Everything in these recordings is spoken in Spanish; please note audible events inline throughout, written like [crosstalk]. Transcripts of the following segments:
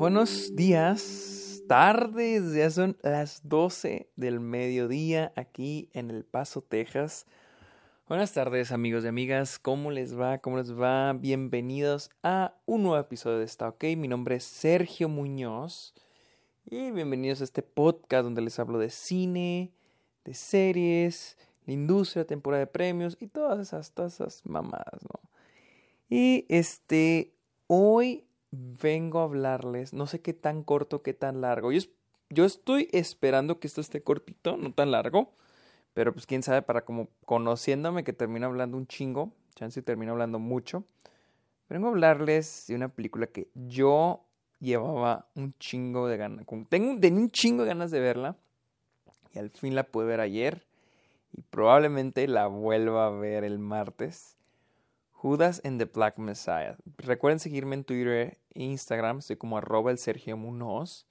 buenos días, tardes, ya son las 12 del mediodía aquí en El Paso, Texas. Buenas tardes amigos y amigas, ¿cómo les va? ¿Cómo les va? Bienvenidos a un nuevo episodio de Está OK. Mi nombre es Sergio Muñoz y bienvenidos a este podcast donde les hablo de cine, de series, la industria, temporada de premios y todas esas, todas esas mamadas, ¿no? Y este, hoy vengo a hablarles, no sé qué tan corto, qué tan largo. Yo, yo estoy esperando que esto esté cortito, no tan largo, pero pues quién sabe, para como conociéndome que termino hablando un chingo, chance termino hablando mucho. Vengo a hablarles de una película que yo llevaba un chingo de ganas, tengo, tenía un chingo de ganas de verla y al fin la pude ver ayer y probablemente la vuelva a ver el martes. Judas and the Black Messiah. Recuerden seguirme en Twitter Instagram, estoy como arroba el Sergio Munoz.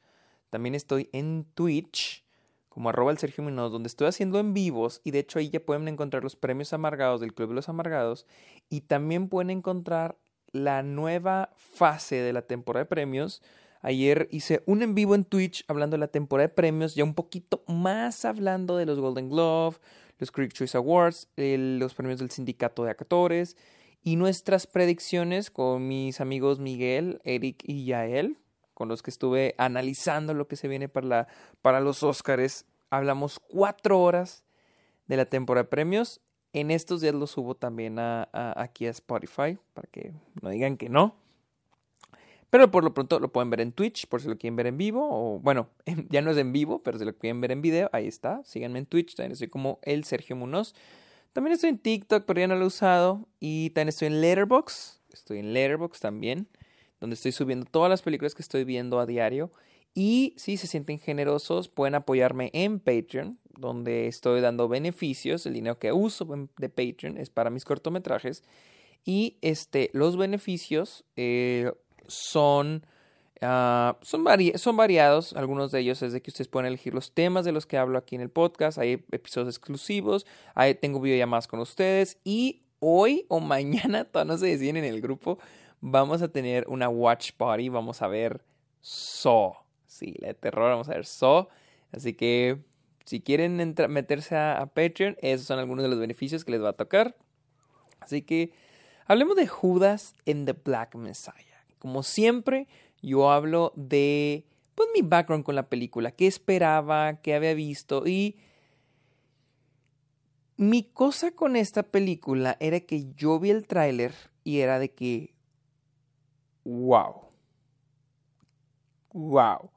También estoy en Twitch como arroba el Sergio Munoz, donde estoy haciendo en vivos y de hecho ahí ya pueden encontrar los premios amargados del Club de los Amargados y también pueden encontrar la nueva fase de la temporada de premios. Ayer hice un en vivo en Twitch hablando de la temporada de premios, ya un poquito más hablando de los Golden Glove, los Critic Choice Awards, los premios del Sindicato de Actores y nuestras predicciones con mis amigos Miguel, Eric y Yael, con los que estuve analizando lo que se viene para, para los Oscars. Hablamos cuatro horas de la temporada de premios. En estos días lo subo también a, aquí a Spotify, para que no digan que no. Pero por lo pronto lo pueden ver en Twitch, por si lo quieren ver en vivo. O bueno, [laughs] ya no es en vivo, pero si lo quieren ver en video, ahí está. Síganme en Twitch, también estoy como el Sergio Munoz. También estoy en TikTok, pero ya no lo he usado. Y también estoy en Letterboxd. Estoy en Letterboxd también, donde estoy subiendo todas las películas que estoy viendo a diario. Y si se sienten generosos, pueden apoyarme en Patreon, donde estoy dando beneficios. El dinero que uso de Patreon es para mis cortometrajes. Y este, los beneficios eh, son Ah, son, son variados, algunos de ellos es de que ustedes pueden elegir los temas de los que hablo aquí en el podcast, hay episodios exclusivos, ahí tengo videollamadas con ustedes y hoy o [laughs] mañana, todavía no se deciden en el grupo, vamos a tener una watch party, vamos a ver Saw, sí, la de terror, vamos a ver Saw, así que si quieren meterse a, a Patreon, esos son algunos de los beneficios que les va a tocar, así que hablemos de Judas en The Black Messiah, como siempre, yo hablo de pues mi background con la película, qué esperaba, qué había visto y mi cosa con esta película era que yo vi el tráiler y era de que wow. Wow.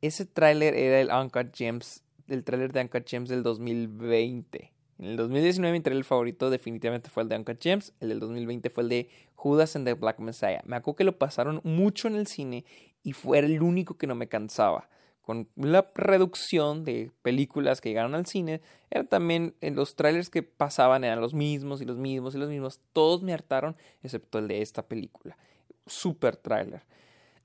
Ese tráiler era el Uncut Gems, el tráiler de Uncut Gems del 2020. En el 2019 mi trailer favorito definitivamente fue el de Uncut Gems. El del 2020 fue el de Judas and the Black Messiah. Me acuerdo que lo pasaron mucho en el cine y fue el único que no me cansaba. Con la reducción de películas que llegaron al cine, era también en los trailers que pasaban eran los mismos y los mismos y los mismos. Todos me hartaron, excepto el de esta película. Super trailer.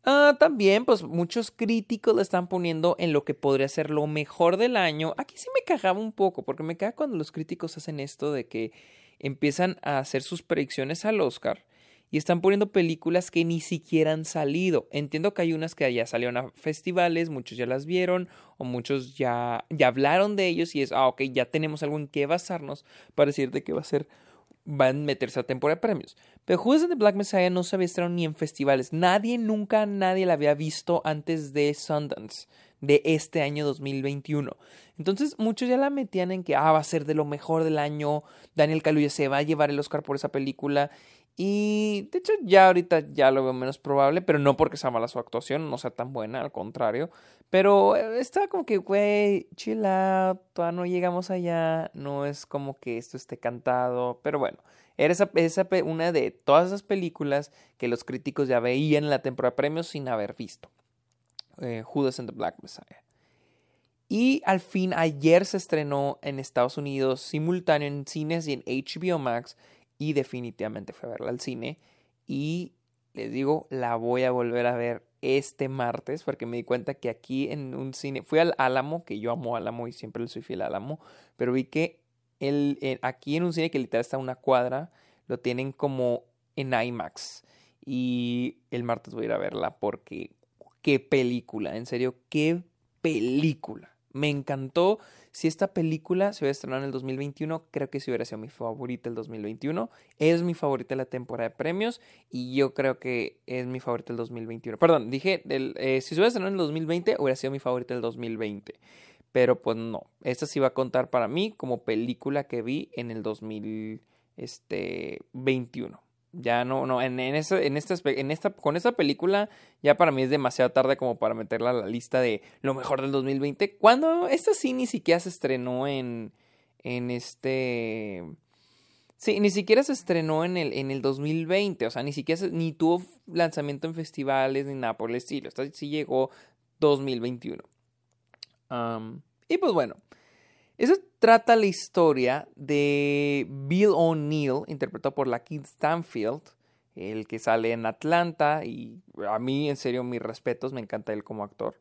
Ah, también, pues muchos críticos le están poniendo en lo que podría ser lo mejor del año. Aquí sí me cagaba un poco, porque me caga cuando los críticos hacen esto de que empiezan a hacer sus predicciones al Oscar y están poniendo películas que ni siquiera han salido. Entiendo que hay unas que ya salieron a festivales, muchos ya las vieron o muchos ya, ya hablaron de ellos y es, ah, ok, ya tenemos algo en qué basarnos para decir de qué va a ser van a meterse a temporada de premios. Pero Judas and the Black Messiah no se había ni en festivales. Nadie, nunca nadie la había visto antes de Sundance de este año 2021. Entonces muchos ya la metían en que ah, va a ser de lo mejor del año, Daniel Kaluuya se va a llevar el Oscar por esa película y de hecho ya ahorita ya lo veo menos probable, pero no porque sea mala su actuación, no sea tan buena, al contrario. Pero eh, está como que, güey, chill out, todavía no llegamos allá, no es como que esto esté cantado, pero bueno, era esa, esa, una de todas esas películas que los críticos ya veían en la temporada premios sin haber visto. Eh, Judas and the Black Messiah. Y al fin ayer se estrenó en Estados Unidos simultáneo en cines y en HBO Max y definitivamente fui a verla al cine y les digo, la voy a volver a ver este martes porque me di cuenta que aquí en un cine, fui al Álamo, que yo amo Álamo y siempre le soy fiel al Álamo, pero vi que el, eh, aquí en un cine que literal está una cuadra, lo tienen como en IMAX y el martes voy a ir a verla porque qué película, en serio, qué película. Me encantó. Si esta película se hubiera estrenado en el 2021, creo que sí hubiera sido mi favorita el 2021. Es mi favorita la temporada de premios y yo creo que es mi favorita el 2021. Perdón, dije, eh, si se hubiera estrenado en el 2020, hubiera sido mi favorita el 2020. Pero pues no, esta sí va a contar para mí como película que vi en el 2021. Ya no, no, en, en, esta, en, esta, en esta, con esta película ya para mí es demasiado tarde como para meterla a la lista de lo mejor del 2020. Cuando esta sí ni siquiera se estrenó en, en este... Sí, ni siquiera se estrenó en el, en el 2020, o sea, ni siquiera ni tuvo lanzamiento en festivales ni nada por el estilo. Esta sí llegó 2021. y pues bueno, eso trata la historia de Bill O'Neill, interpretado por la Kid Stanfield, el que sale en Atlanta, y a mí, en serio, mis respetos, me encanta él como actor.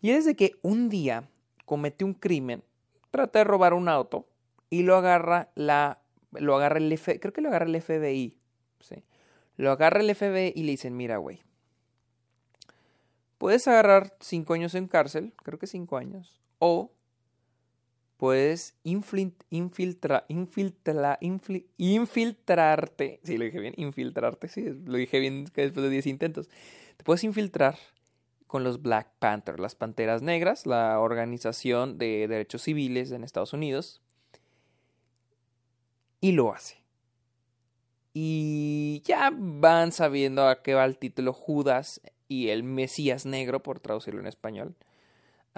Y es de que un día comete un crimen, trata de robar un auto y lo agarra la, lo agarra el FBI, creo que lo agarra el FBI, sí. Lo agarra el FBI y le dicen, mira, güey, puedes agarrar cinco años en cárcel, creo que cinco años, o puedes infiltra, infiltra, infiltrarte. Sí, lo dije bien, infiltrarte, sí, lo dije bien después de 10 intentos. Te puedes infiltrar con los Black Panther, las Panteras Negras, la organización de derechos civiles en Estados Unidos. Y lo hace. Y ya van sabiendo a qué va el título Judas y el Mesías Negro, por traducirlo en español.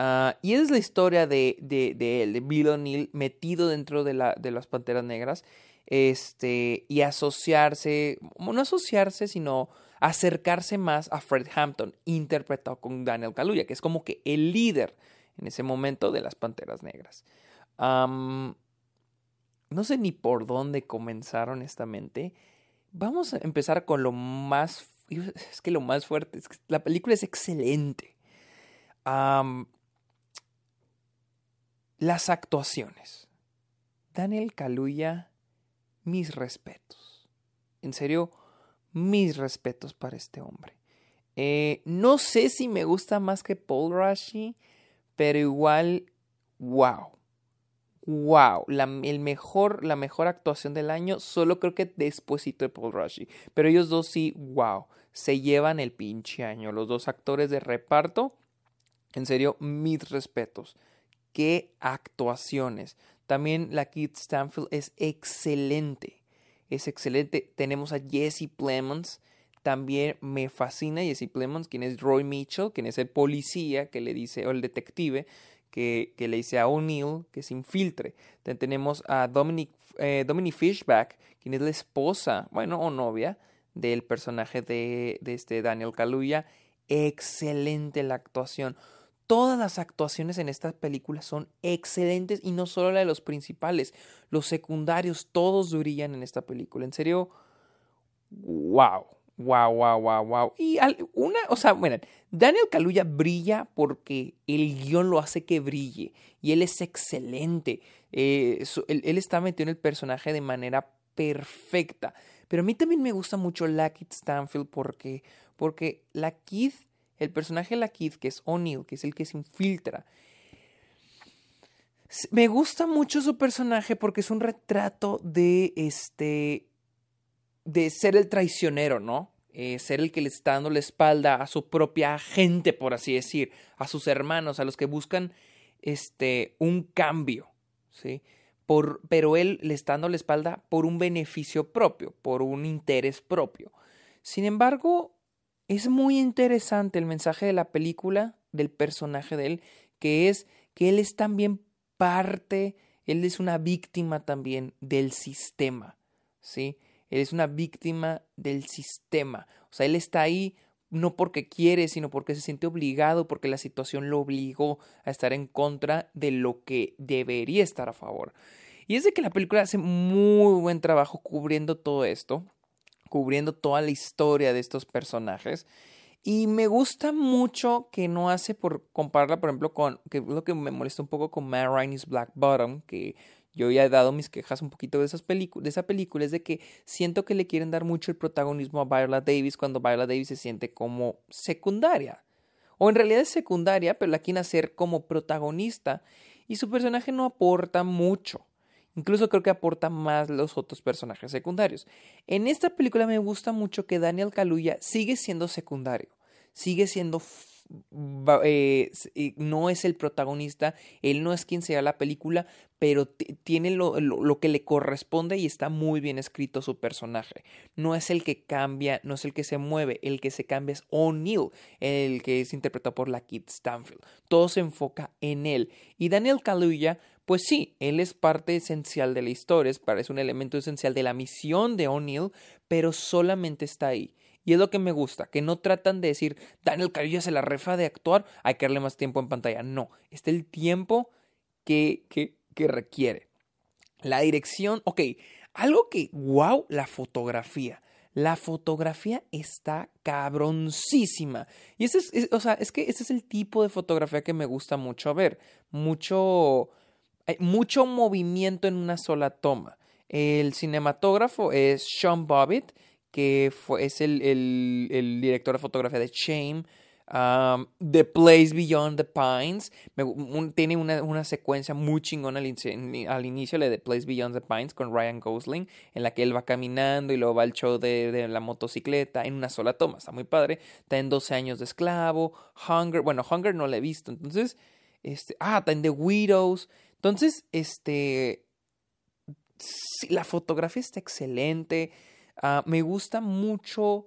Ah, y es la historia de, de, él, de Bill O'Neill, metido dentro de, la, de las Panteras Negras. Este, y asociarse, no asociarse, sino acercarse más a Fred Hampton, interpretado con Daniel Kaluuya, que es como que el líder en ese momento de las Panteras Negras. no sé ni por dónde comenzar, honestamente. Vamos a empezar con lo más. Es que lo más fuerte. Es la película es excelente. Las actuaciones. Daniel Kaluuya, mis respetos. En serio, mis respetos para este hombre. Eh, no sé si me gusta más que Paul Rashi, pero igual, wow. Wow, la, el mejor, la mejor actuación del año, solo creo que despuésito de Paul Rashi. Pero ellos dos sí, wow, se llevan el pinche año. Los dos actores de reparto, en serio, mis respetos qué actuaciones. También la Kid Stanfield es excelente. Es excelente. Tenemos a Jesse Plemons. También me fascina Jesse Plemons, quien es Roy Mitchell, quien es el policía que le dice, o el detective, que, que le dice a O'Neill que se infiltre. Tenemos a Dominic, eh, Dominic Fishback, quien es la esposa, bueno, o novia del personaje de, de este Daniel Kaluuya. Excelente la actuación. Todas las actuaciones en estas películas son excelentes y no solo la de los principales, los secundarios, todos brillan en esta película. En serio, wow, wow, wow, wow, wow. Y una, o sea, bueno, Daniel Kaluuya brilla porque el guion lo hace que brille y él es excelente. Eh, él, está metido en el personaje de manera perfecta. Pero a mí también me gusta mucho la Kid Stanfield porque, porque la el personaje de la Kid, que es O'Neill, que es el que se infiltra. Me gusta mucho su personaje porque es un retrato de este. de ser el traicionero, ¿no? Eh, ser el que le está dando la espalda a su propia gente, por así decir, a sus hermanos, a los que buscan este un cambio, ¿sí? Por, pero él le está dando la espalda por un beneficio propio, por un interés propio. Sin embargo, es muy interesante el mensaje de la película, del personaje de él, que es que él es también parte, él es una víctima también del sistema, ¿sí? Él es una víctima del sistema. O sea, él está ahí no porque quiere, sino porque se siente obligado, porque la situación lo obligó a estar en contra de lo que debería estar a favor. Y es de que la película hace muy buen trabajo cubriendo todo esto cubriendo toda la historia de estos personajes. Y me gusta mucho que no hace por compararla, por ejemplo, con, que lo que me molesta un poco con Matt Rainey's Black Bottom, que yo ya he dado mis quejas un poquito de, esas de esa película, es de que siento que le quieren dar mucho el protagonismo a Viola Davis cuando Viola Davis se siente como secundaria. O en realidad es secundaria, pero la quieren hacer como protagonista. Y su personaje no aporta mucho. Incluso creo que aporta más los otros personajes secundarios. En esta película me gusta mucho que Daniel Kaluuya sigue siendo secundario. Sigue siendo eh, no es el protagonista, él no es quien sea la película, pero tiene lo, lo, que le corresponde y está muy bien escrito su personaje. No es el que cambia, no es el que se mueve, el que se cambia es O'Neill, el que es interpretado por la Kid Stanfield. Todo se enfoca en él. Y Daniel Kaluuya, pues sí, él es parte esencial de la historia, es un elemento esencial de la misión de O'Neill, pero solamente está ahí. Y es lo que me gusta, que no tratan de decir, Daniel Kaluuya se la refa de actuar, hay que darle más tiempo en pantalla. No, está el tiempo que, que, que requiere. La dirección, ok, algo que, wow, la fotografía. La fotografía está cabroncísima. Y ese es, o sea, es que ese es el tipo de fotografía que me gusta mucho ver. Mucho, mucho movimiento en una sola toma. El cinematógrafo es Sean Bobbitt que fue, es el, el, el director de fotografía de Shame, um, The Place Beyond the Pines. tiene una, una, secuencia muy chingona al, inicio, de The Place Beyond the Pines, con Ryan Gosling, en la que él va caminando y luego va al show de, de, la motocicleta en una sola toma. Está muy padre. Está en 12 años de esclavo. Hunger, bueno, Hunger no la he visto. Entonces, este, ah, está en The Widows. Entonces, este, la fotografía está excelente. Ah, me gusta mucho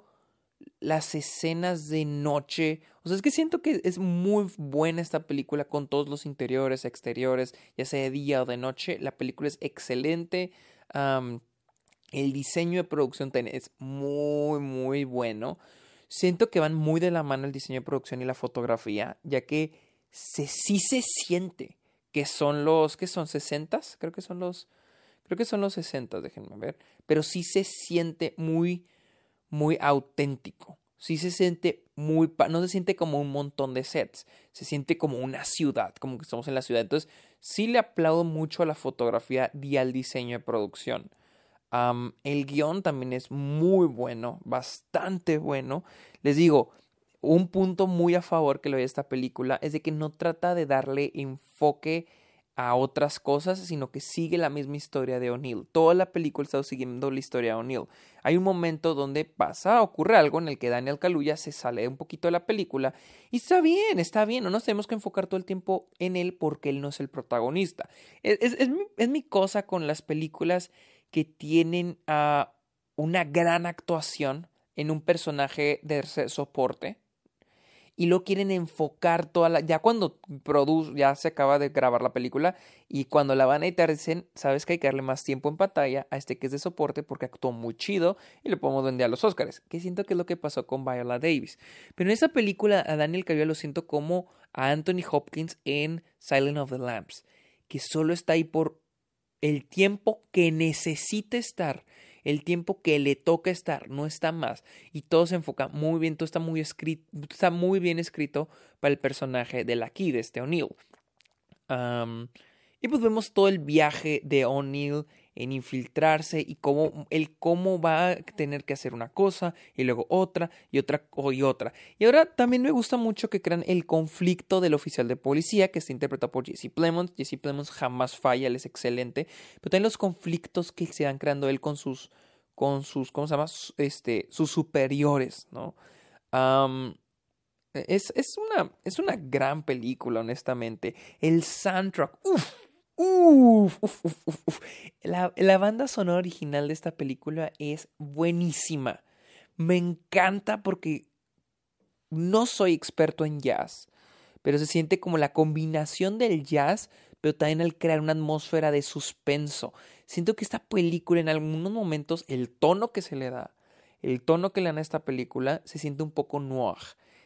las escenas de noche. O sea, es que siento que es muy buena esta película con todos los interiores, exteriores, ya sea de día o de noche. La película es excelente. el diseño de producción es muy, muy bueno. Siento que van muy de la mano el diseño de producción y la fotografía, ya que se, sí se siente que son los, ¿qué son? ¿60? Creo que son los, Creo que son los 60, déjenme ver. Pero sí se siente muy, muy auténtico. Sí se siente muy... No se siente como un montón de sets. Se siente como una ciudad, como que estamos en la ciudad. Entonces, sí le aplaudo mucho a la fotografía y al diseño de producción. el guion también es muy bueno, bastante bueno. Les digo, un punto muy a favor que le doy a esta película es de que no trata de darle enfoque a otras cosas, sino que sigue la misma historia de O'Neill. Toda la película está siguiendo la historia de O'Neill. Hay un momento donde pasa, ocurre algo en el que Daniel Kaluuya se sale un poquito de la película y está bien, está bien, no nos tenemos que enfocar todo el tiempo en él porque él no es el protagonista. Es, mi, cosa con las películas que tienen ah, una gran actuación en un personaje de soporte y lo quieren enfocar toda la... Ya cuando produce, ya se acaba de grabar la película y cuando la van a editar dicen, sabes que hay que darle más tiempo en pantalla a este que es de soporte porque actuó muy chido y le podemos vender a los Oscars, que siento que es lo que pasó con Viola Davis. Pero en esa película a Daniel Kaluuya lo siento como a Anthony Hopkins en Silent of the Lambs, que solo está ahí por el tiempo que necesita estar el tiempo que le toca estar, no está más. Y todo se enfoca muy bien, todo está muy, escrito, está muy bien escrito para el personaje de la de este O'Neill. y pues vemos todo el viaje de O'Neill en infiltrarse y cómo el cómo va a tener que hacer una cosa y luego otra y otra y otra. Y ahora también me gusta mucho que crean el conflicto del oficial de policía que está interpretado por Jesse Plemons. Jesse Plemons jamás falla, él es excelente, pero también los conflictos que se van creando él con sus con sus ¿cómo se llama? este sus superiores, ¿no? es, es, una, es una gran película, honestamente. El soundtrack, uff, Uf, uf, uf, la, la, banda sonora original de esta película es buenísima. Me encanta porque no soy experto en jazz, pero se siente como la combinación del jazz, pero también al crear una atmósfera de suspenso. Siento que esta película en algunos momentos, el tono que se le da, el tono que le dan a esta película, se siente un poco noir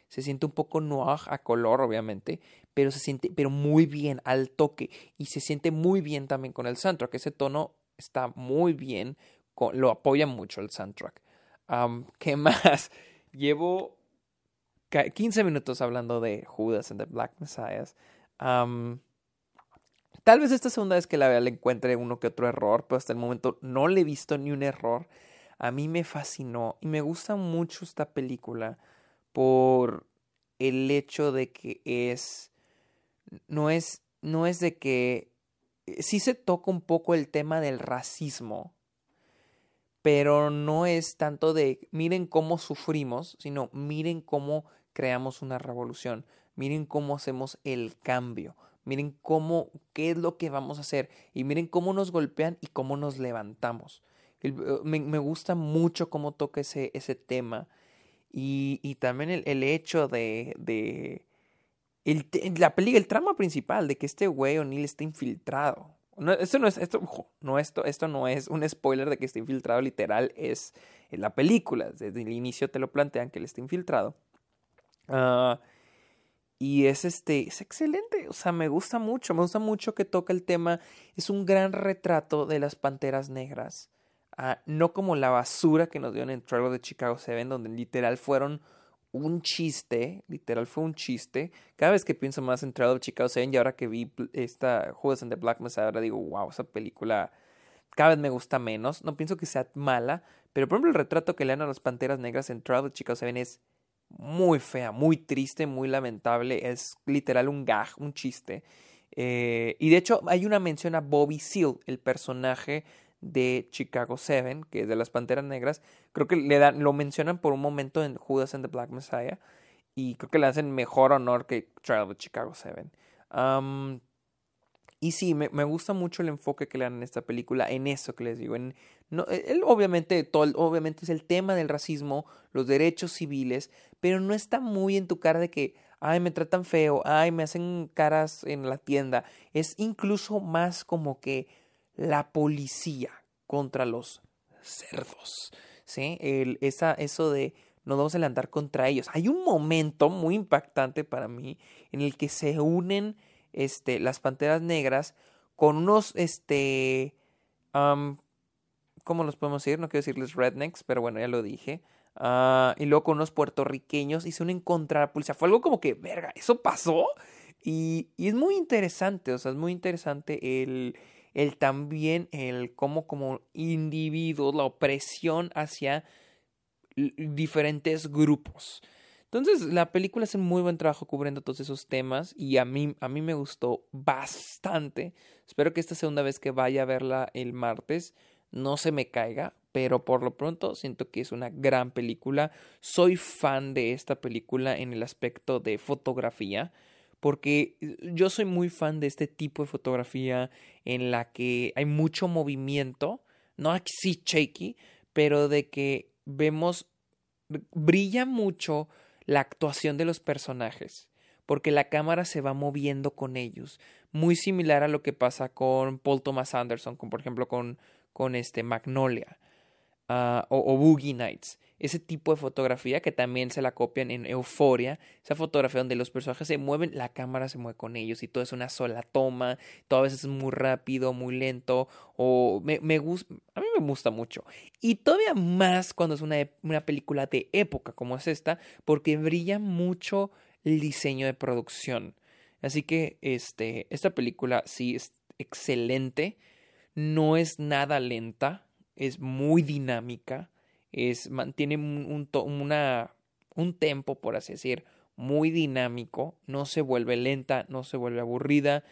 se siente un poco noir a color, obviamente, pero se siente, pero muy bien al toque y se siente muy bien también con el soundtrack. Ese tono está muy bien, lo apoya mucho el soundtrack. [laughs] ¿Qué más? Llevo 15 minutos hablando de Judas and the Black Messiah. tal vez esta segunda vez que la vea le encuentre uno que otro error, pero hasta el momento no le he visto ni un error. A mí me fascinó y me gusta mucho esta película por el hecho de que es no es no es de que sí se toca un poco el tema del racismo, pero no es tanto de miren cómo sufrimos, sino miren cómo creamos una revolución, miren cómo hacemos el cambio, miren cómo, qué es lo que vamos a hacer y miren cómo nos golpean y cómo nos levantamos. Eh, me, gusta mucho cómo toca ese, ese tema y, y también el, el hecho de, de el, la película, el trama principal de que este güey O'Neill está infiltrado. No, esto no es, esto, no, esto, esto no es un spoiler de que está infiltrado literal, es la película. Desde el inicio te lo plantean que él está infiltrado. Uh, y es este, es excelente, o sea, me gusta mucho, me gusta mucho que toca el tema, es un gran retrato de las panteras negras, uh, no como la basura que nos dieron en Trailer de Chicago 7, donde literal fueron un chiste, literal fue un chiste. Cada vez que pienso más en Trailer de Chicago 7 y ahora que vi esta Judas and the Black Messiah, ahora digo, wow, esa película cada vez me gusta menos, no pienso que sea mala, pero por ejemplo el retrato que le dan a las panteras negras en Trailer de Chicago 7 es muy fea, muy triste, muy lamentable. Es literal un gag, un chiste. Eh, y de hecho hay una mención a Bobby Seal, el personaje de Chicago 7, que es de las Panteras Negras. Creo que le dan, lo mencionan por un momento en Judas and the Black Messiah. Y creo que le hacen mejor honor que Trial of Chicago 7. y sí, me, me, gusta mucho el enfoque que le dan en esta película, en eso que les digo, en no, e, él obviamente, todo, obviamente es el tema del racismo, los derechos civiles, pero no está muy en tu cara de que, ay, me tratan feo, ay, me hacen caras en la tienda. Es incluso más como que la policía contra los cerdos, ¿sí? Esa, eso de no vamos a levantar contra ellos. Hay un momento muy impactante para mí en el que se unen este, las panteras negras con unos, este, ¿cómo los podemos decir? No quiero decirles rednecks, pero bueno, ya lo dije. Uh, y luego con unos puertorriqueños y se unen contra la policía. Fue algo como que, verga, ¿eso pasó? Y, y es muy interesante, o sea, es muy interesante el, el también, el cómo como individuos, la opresión hacia diferentes grupos. Entonces, la película hace muy buen trabajo cubriendo todos esos temas y a mí, a mí me gustó bastante. Espero que esta segunda vez que vaya a verla el martes no se me caiga, pero por lo pronto siento que es una gran película. Soy fan de esta película en el aspecto de fotografía, porque yo soy muy fan de este tipo de fotografía en la que hay mucho movimiento, no así shaky, pero de que vemos, brilla mucho la actuación de los personajes porque la cámara se va moviendo con ellos. Muy similar a lo que pasa con Paul Thomas Anderson, con, por ejemplo con con este Magnolia ah, o, Boogie Nights. Ese tipo de fotografía que también se la copian en Euforia. Esa fotografía donde los personajes se mueven, la cámara se mueve con ellos y todo es una sola toma. Todo a veces es muy rápido, muy lento. O me, me gusta. A mí me gusta mucho. Y todavía más cuando es una, una película de época como es esta. Porque brilla mucho el diseño de producción. Así que este, esta película sí es excelente no es nada lenta, es muy dinámica, es, mantiene un, una, un tempo, por así decir, muy dinámico, no se vuelve lenta, no se vuelve aburrida.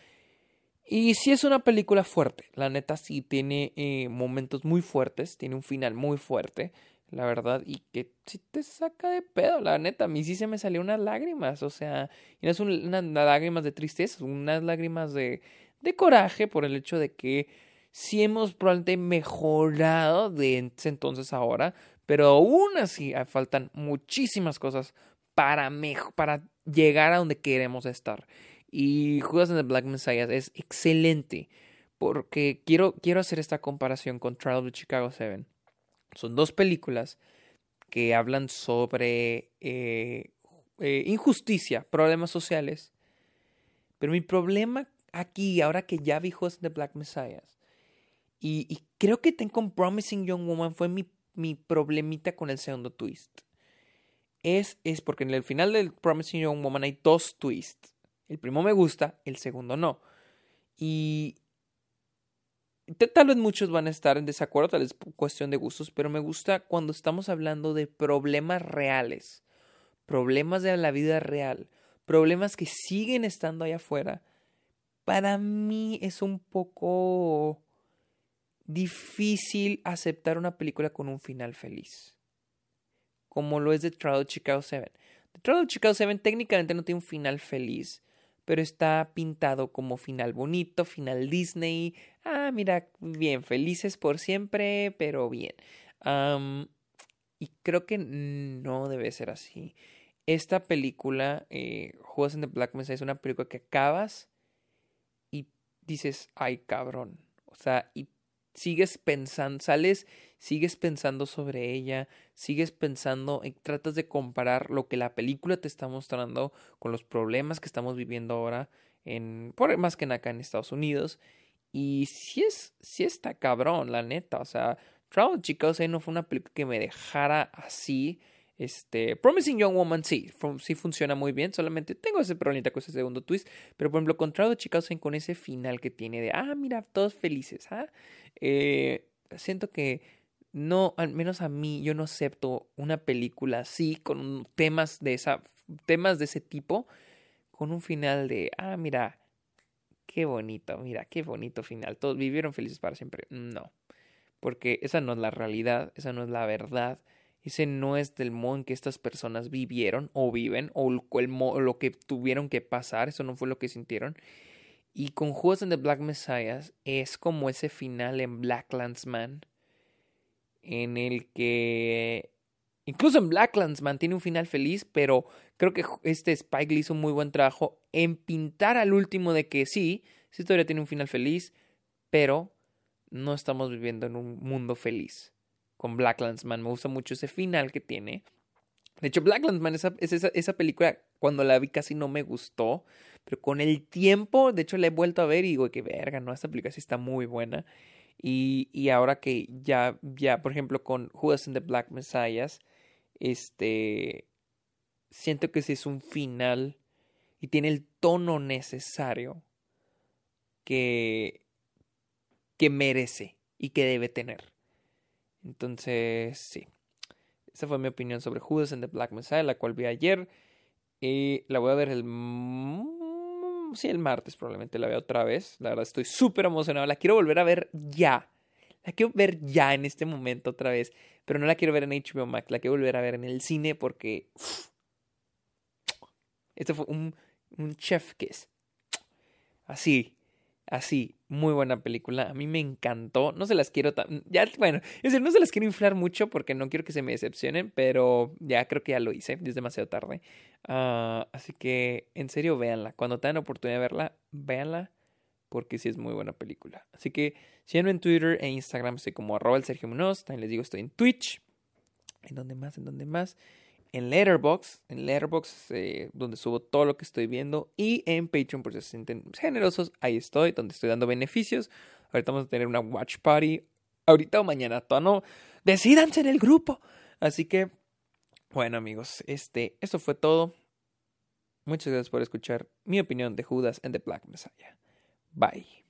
Y sí es una película fuerte, la neta sí tiene eh, momentos muy fuertes, tiene un final muy fuerte, la verdad, y que sí te saca de pedo, la neta, a mí sí se me salió unas lágrimas, o sea, y no es unas lágrimas de tristeza, unas lágrimas de, de coraje por el hecho de que sí hemos probablemente mejorado de entonces ahora, pero aún así faltan muchísimas cosas para, para llegar a donde queremos estar. Y Judas and the Black Messiah es excelente porque quiero, quiero hacer esta comparación con Trial of Chicago 7. Son dos películas que hablan sobre eh, eh, injusticia, problemas sociales. Pero mi problema aquí, ahora que ya vi Judas and the Black Messiah, y, creo que Ten Promising Young Woman fue mi, mi problemita con el segundo twist. Es, es porque en el final del Promising Young Woman hay dos twists. El primero me gusta, el segundo no. Y tal vez muchos van a estar en desacuerdo, tal vez cuestión de gustos, pero me gusta cuando estamos hablando de problemas reales. problemas de la vida real, problemas que siguen estando allá afuera, para mí es un poco difícil aceptar una película con un final feliz. Como lo es The Trial of Chicago 7. The Trial of Chicago 7 técnicamente no tiene un final feliz, pero está pintado como final bonito, final Disney. Ah, mira, bien, felices por siempre, pero bien. y creo que no debe ser así. Esta película, eh, in the Black Mesa, es una película que acabas y dices, ay cabrón. O sea, y sigues pensando, sales, sigues pensando sobre ella, sigues pensando, tratas de comparar lo que la película te está mostrando con los problemas que estamos viviendo ahora, en, por, más que acá en Estados Unidos. Y si es, si está cabrón, la neta. O sea, Travel Chicos no fue una película que me dejara así. Este, Promising Young Woman sí, sí funciona muy bien, solamente tengo ese problema con ese segundo twist, pero por ejemplo, Contrado Chicos con ese final que tiene de, ah, mira, todos felices, ¿ah? Eh, siento que no, al menos a mí, yo no acepto una película así, con temas de, esa, temas de ese tipo, con un final de, ah, mira, qué bonito, mira, qué bonito final, todos vivieron felices para siempre. No, porque esa no es la realidad, esa no es la verdad ese no es del modo en que estas personas vivieron o viven o lo que tuvieron que pasar. Eso no fue lo que sintieron. Y con Juegos en The Black Messiah es como ese final en Black Landsman en el que incluso en Black Landsman tiene un final feliz, pero creo que este Spike le hizo un muy buen trabajo en pintar al último de que sí, esa historia tiene un final feliz, pero no estamos viviendo en un mundo feliz con Black Man. Me gusta mucho ese final que tiene. De hecho, Black Man, esa, esa, esa película, cuando la vi casi no me gustó. Pero con el tiempo, de hecho, la he vuelto a ver y digo que verga, ¿no? Esta película sí está muy buena. Y, y ahora que ya, ya, por ejemplo, con Judas in the Black Messiahs, este. Siento que ese es un final y tiene el tono necesario que, que merece y que debe tener. Entonces, sí. Esa fue mi opinión sobre Judas and the Black Messiah, la cual vi ayer. Y la voy a ver el. Sí, el martes probablemente la veo otra vez. La verdad estoy súper emocionado. La quiero volver a ver ya. La quiero ver ya en este momento otra vez. Pero no la quiero ver en HBO Max. La quiero volver a ver en el cine porque. [sniffs] Este fue un, un chef kiss. [sniffs] Así. Así, muy buena película. A mí me encantó. No se las quiero tan. Ya, bueno, es decir, no se las quiero inflar mucho porque no quiero que se me decepcionen, pero ya creo que ya lo hice. Es demasiado tarde. Ah, así que, en serio, véanla. Cuando tengan oportunidad de verla, véanla porque sí es muy buena película. Así que, síganme en Twitter e Instagram. Estoy como arroba el Sergio Munoz. También les digo, estoy en Twitch. ¿En dónde más? ¿En dónde más? En Letterboxd, en Letterboxd eh, donde subo todo lo que estoy viendo y en Patreon por si se sienten generosos, ahí estoy, donde estoy dando beneficios. Ahorita vamos a tener una watch party, ahorita o mañana, todo no, decídanse en el grupo. Así que, bueno amigos, este, esto fue todo. Muchas gracias por escuchar mi opinión de Judas and the Black Messiah. Bye.